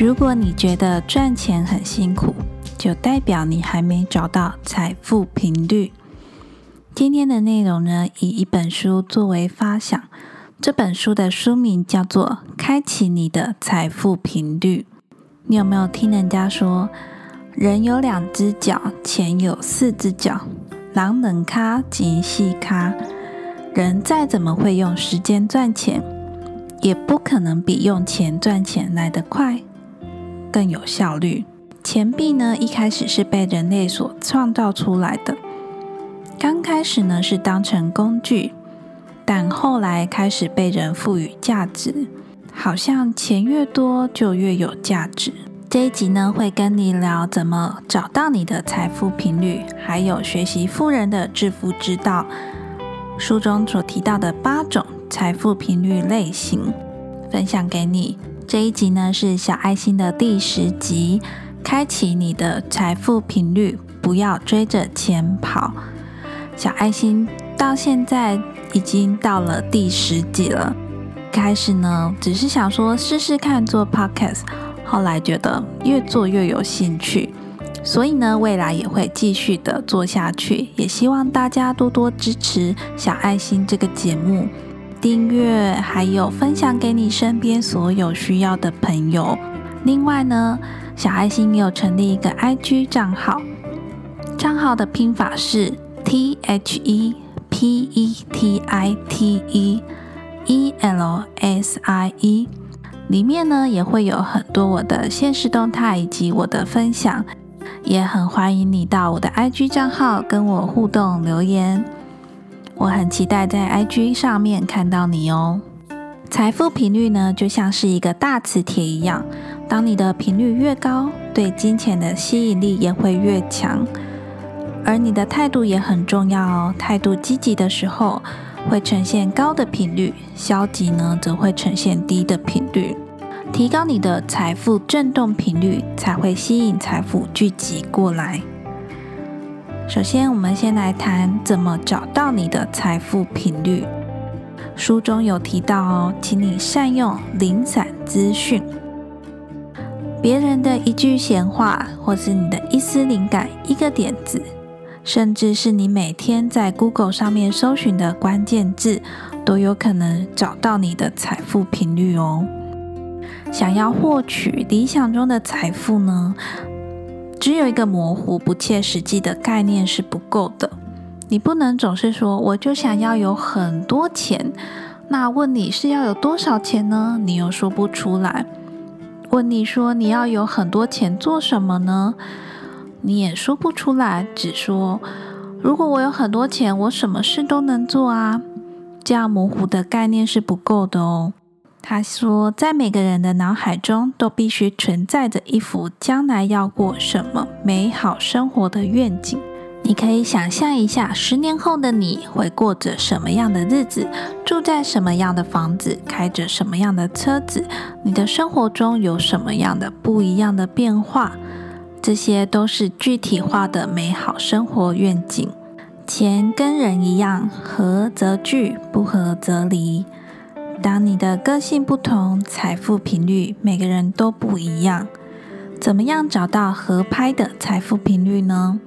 如果你觉得赚钱很辛苦，就代表你还没找到财富频率。今天的内容呢，以一本书作为发想。这本书的书名叫做《开启你的财富频率》。你有没有听人家说，人有两只脚，钱有四只脚？狼能咖及细咖。人再怎么会用时间赚钱，也不可能比用钱赚钱来得快。更有效率。钱币呢，一开始是被人类所创造出来的。刚开始呢，是当成工具，但后来开始被人赋予价值，好像钱越多就越有价值。这一集呢，会跟你聊怎么找到你的财富频率，还有学习富人的致富之道。书中所提到的八种财富频率类型，分享给你。这一集呢是小爱心的第十集，开启你的财富频率，不要追着钱跑。小爱心到现在已经到了第十集了。开始呢只是想说试试看做 podcast，后来觉得越做越有兴趣，所以呢未来也会继续的做下去。也希望大家多多支持小爱心这个节目。订阅，还有分享给你身边所有需要的朋友。另外呢，小爱心也有成立一个 IG 账号，账号的拼法是 T H E P E T I T E E L S I E，里面呢也会有很多我的现实动态以及我的分享，也很欢迎你到我的 IG 账号跟我互动留言。我很期待在 IG 上面看到你哦。财富频率呢，就像是一个大磁铁一样，当你的频率越高，对金钱的吸引力也会越强。而你的态度也很重要哦。态度积极的时候，会呈现高的频率；消极呢，则会呈现低的频率。提高你的财富振动频率，才会吸引财富聚集过来。首先，我们先来谈怎么找到你的财富频率。书中有提到哦，请你善用零散资讯，别人的一句闲话，或是你的一丝灵感、一个点子，甚至是你每天在 Google 上面搜寻的关键字，都有可能找到你的财富频率哦。想要获取理想中的财富呢？只有一个模糊、不切实际的概念是不够的。你不能总是说“我就想要有很多钱”，那问你是要有多少钱呢？你又说不出来。问你说你要有很多钱做什么呢？你也说不出来，只说如果我有很多钱，我什么事都能做啊。这样模糊的概念是不够的哦。他说，在每个人的脑海中都必须存在着一幅将来要过什么美好生活的愿景。你可以想象一下，十年后的你会过着什么样的日子，住在什么样的房子，开着什么样的车子，你的生活中有什么样的不一样的变化？这些都是具体化的美好生活愿景。钱跟人一样，合则聚，不合则离。当你的个性不同，财富频率每个人都不一样。怎么样找到合拍的财富频率呢？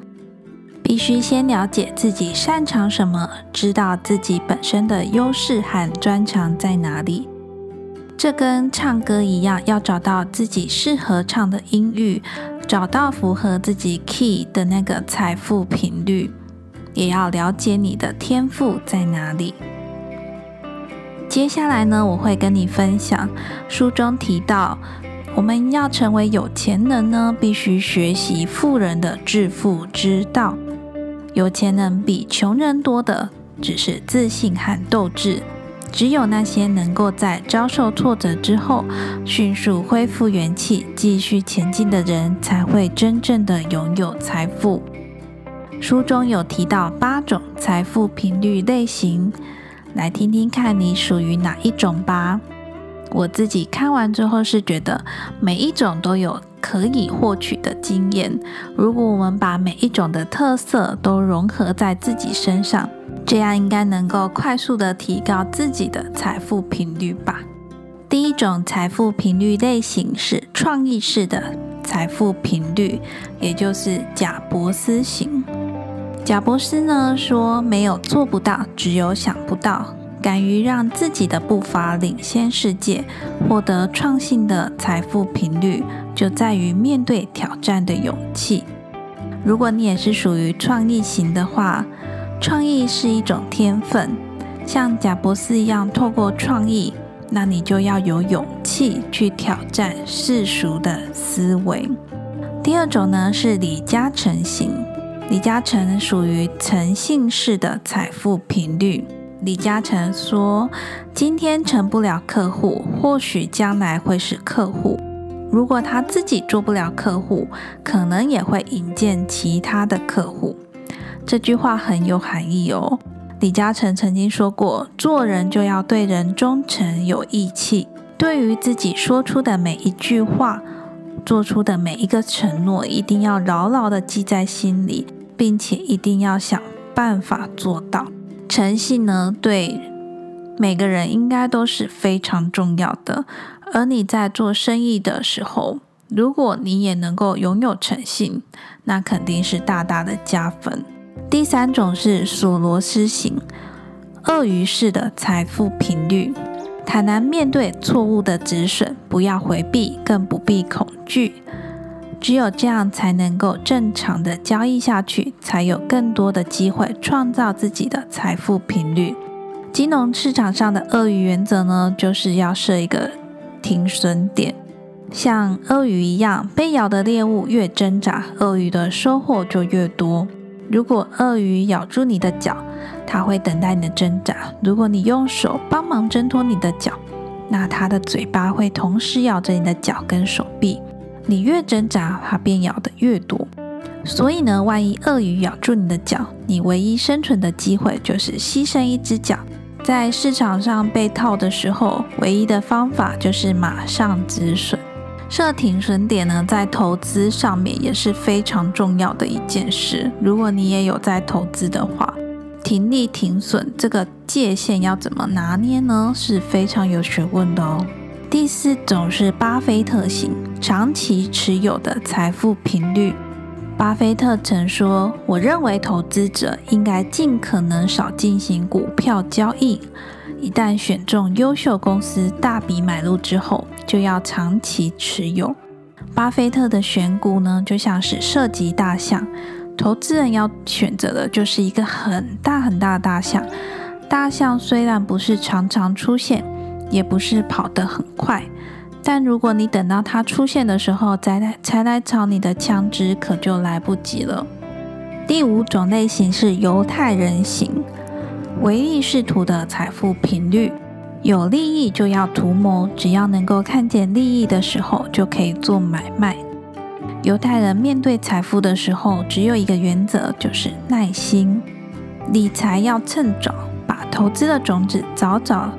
必须先了解自己擅长什么，知道自己本身的优势和专长在哪里。这跟唱歌一样，要找到自己适合唱的音域，找到符合自己 key 的那个财富频率，也要了解你的天赋在哪里。接下来呢，我会跟你分享书中提到，我们要成为有钱人呢，必须学习富人的致富之道。有钱人比穷人多的只是自信和斗志。只有那些能够在遭受挫折之后迅速恢复元气、继续前进的人，才会真正的拥有财富。书中有提到八种财富频率类型。来听听看你属于哪一种吧。我自己看完之后是觉得每一种都有可以获取的经验。如果我们把每一种的特色都融合在自己身上，这样应该能够快速的提高自己的财富频率吧。第一种财富频率类型是创意式的财富频率，也就是贾伯斯型。贾伯斯呢说：“没有做不到，只有想不到。”敢于让自己的步伐领先世界，获得创新的财富频率，就在于面对挑战的勇气。如果你也是属于创意型的话，创意是一种天分，像贾伯斯一样，透过创意，那你就要有勇气去挑战世俗的思维。第二种呢是李嘉诚型，李嘉诚属于诚信式的财富频率。李嘉诚说：“今天成不了客户，或许将来会是客户。如果他自己做不了客户，可能也会引荐其他的客户。”这句话很有含义哦。李嘉诚曾经说过：“做人就要对人忠诚、有义气。对于自己说出的每一句话、做出的每一个承诺，一定要牢牢的记在心里，并且一定要想办法做到。”诚信呢，对每个人应该都是非常重要的。而你在做生意的时候，如果你也能够拥有诚信，那肯定是大大的加分。第三种是索罗斯型，鳄鱼式的财富频率，坦然面对错误的止损，不要回避，更不必恐惧。只有这样才能够正常的交易下去，才有更多的机会创造自己的财富频率。金融市场上的鳄鱼原则呢，就是要设一个停损点，像鳄鱼一样，被咬的猎物越挣扎，鳄鱼的收获就越多。如果鳄鱼咬住你的脚，它会等待你的挣扎；如果你用手帮忙挣脱你的脚，那它的嘴巴会同时咬着你的脚跟手臂。你越挣扎，它便咬得越多。所以呢，万一鳄鱼咬住你的脚，你唯一生存的机会就是牺牲一只脚。在市场上被套的时候，唯一的方法就是马上止损。设停损点呢，在投资上面也是非常重要的一件事。如果你也有在投资的话，停利停损这个界限要怎么拿捏呢？是非常有学问的哦。第四种是巴菲特型，长期持有的财富频率。巴菲特曾说：“我认为投资者应该尽可能少进行股票交易，一旦选中优秀公司，大笔买入之后，就要长期持有。”巴菲特的选股呢，就像是涉及大象，投资人要选择的就是一个很大很大的大象。大象虽然不是常常出现。也不是跑得很快，但如果你等到它出现的时候再来才来找你的枪支，可就来不及了。第五种类型是犹太人型，唯利是图的财富频率，有利益就要图谋，只要能够看见利益的时候就可以做买卖。犹太人面对财富的时候，只有一个原则，就是耐心。理财要趁早，把投资的种子早早。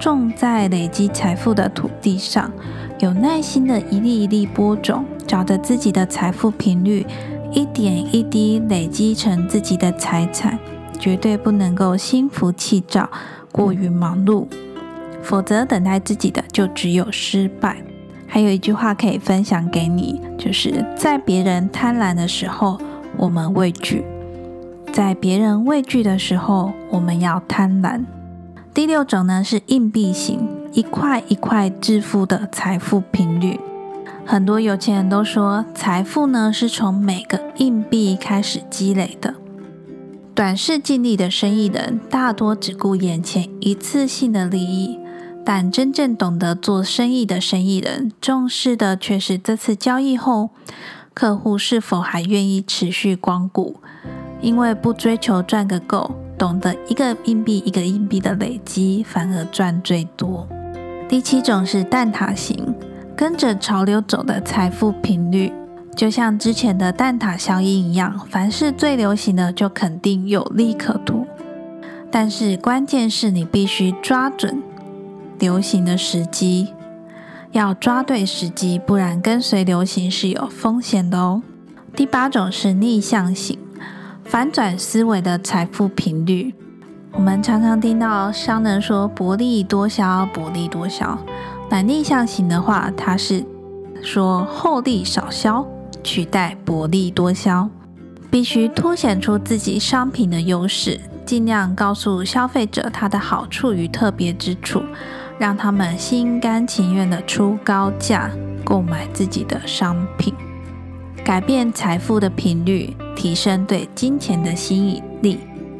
种在累积财富的土地上，有耐心的一粒一粒播种，找着自己的财富频率，一点一滴累积成自己的财产，绝对不能够心浮气躁，过于忙碌，否则等待自己的就只有失败。还有一句话可以分享给你，就是在别人贪婪的时候，我们畏惧；在别人畏惧的时候，我们要贪婪。第六种呢是硬币型，一块一块致富的财富频率。很多有钱人都说，财富呢是从每个硬币开始积累的。短视尽力的生意人大多只顾眼前一次性的利益，但真正懂得做生意的生意人，重视的却是这次交易后，客户是否还愿意持续光顾，因为不追求赚个够。懂得一个硬币一个硬币的累积，反而赚最多。第七种是蛋挞型，跟着潮流走的财富频率，就像之前的蛋挞效应一样，凡是最流行的就肯定有利可图。但是关键是你必须抓准流行的时机，要抓对时机，不然跟随流行是有风险的哦。第八种是逆向型。反转思维的财富频率，我们常常听到商人说“薄利多销，薄利多销”。那逆向型的话，它是说厚利少销，取代薄利多销，必须凸显出自己商品的优势，尽量告诉消费者它的好处与特别之处，让他们心甘情愿的出高价购买自己的商品。改变财富的频率，提升对金钱的吸引力。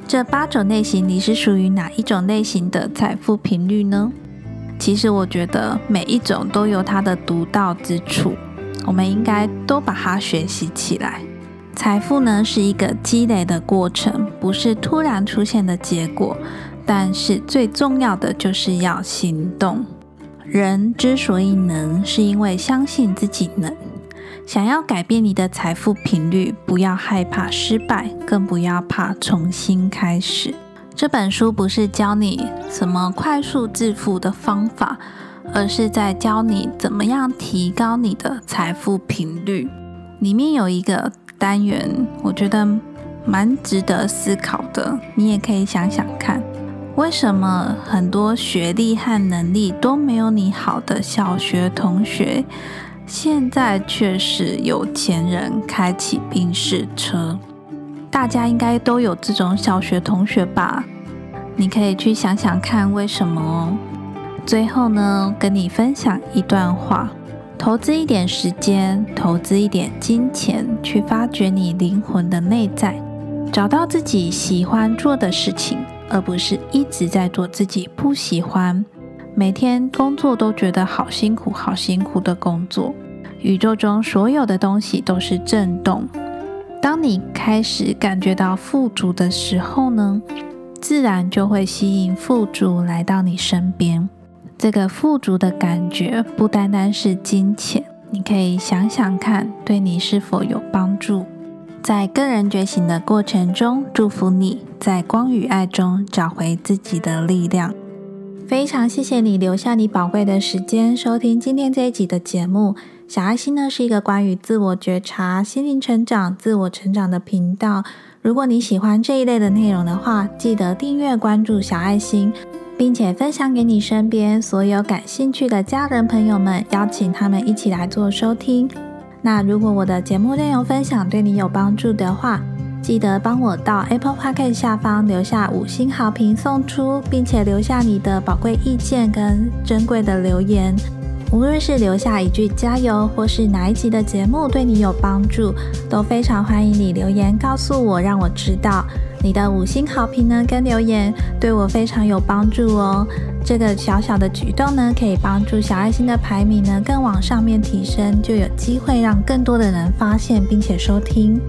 这八种类型，你是属于哪一种类型的财富频率呢？其实我觉得每一种都有它的独到之处，我们应该都把它学习起来。财富呢是一个积累的过程，不是突然出现的结果。但是最重要的就是要行动。人之所以能，是因为相信自己能。想要改变你的财富频率，不要害怕失败，更不要怕重新开始。这本书不是教你什么快速致富的方法，而是在教你怎么样提高你的财富频率。里面有一个单元，我觉得蛮值得思考的。你也可以想想看，为什么很多学历和能力都没有你好的小学同学？现在却是有钱人开启宾士车，大家应该都有这种小学同学吧？你可以去想想看为什么哦。最后呢，跟你分享一段话：投资一点时间，投资一点金钱，去发掘你灵魂的内在，找到自己喜欢做的事情，而不是一直在做自己不喜欢。每天工作都觉得好辛苦、好辛苦的工作。宇宙中所有的东西都是震动。当你开始感觉到富足的时候呢，自然就会吸引富足来到你身边。这个富足的感觉不单单是金钱，你可以想想看，对你是否有帮助。在个人觉醒的过程中，祝福你在光与爱中找回自己的力量。非常谢谢你留下你宝贵的时间收听今天这一集的节目。小爱心呢是一个关于自我觉察、心灵成长、自我成长的频道。如果你喜欢这一类的内容的话，记得订阅关注小爱心，并且分享给你身边所有感兴趣的家人朋友们，邀请他们一起来做收听。那如果我的节目内容分享对你有帮助的话，记得帮我到 Apple Podcast 下方留下五星好评送出，并且留下你的宝贵意见跟珍贵的留言。无论是留下一句加油，或是哪一集的节目对你有帮助，都非常欢迎你留言告诉我，让我知道你的五星好评呢跟留言对我非常有帮助哦。这个小小的举动呢，可以帮助小爱心的排名呢更往上面提升，就有机会让更多的人发现并且收听。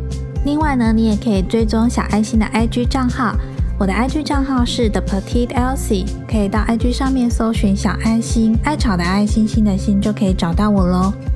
另外呢，你也可以追踪小爱心的 IG 账号，我的 IG 账号是 The Petite Elsie，可以到 IG 上面搜寻小爱心，爱草的爱心心的心就可以找到我喽。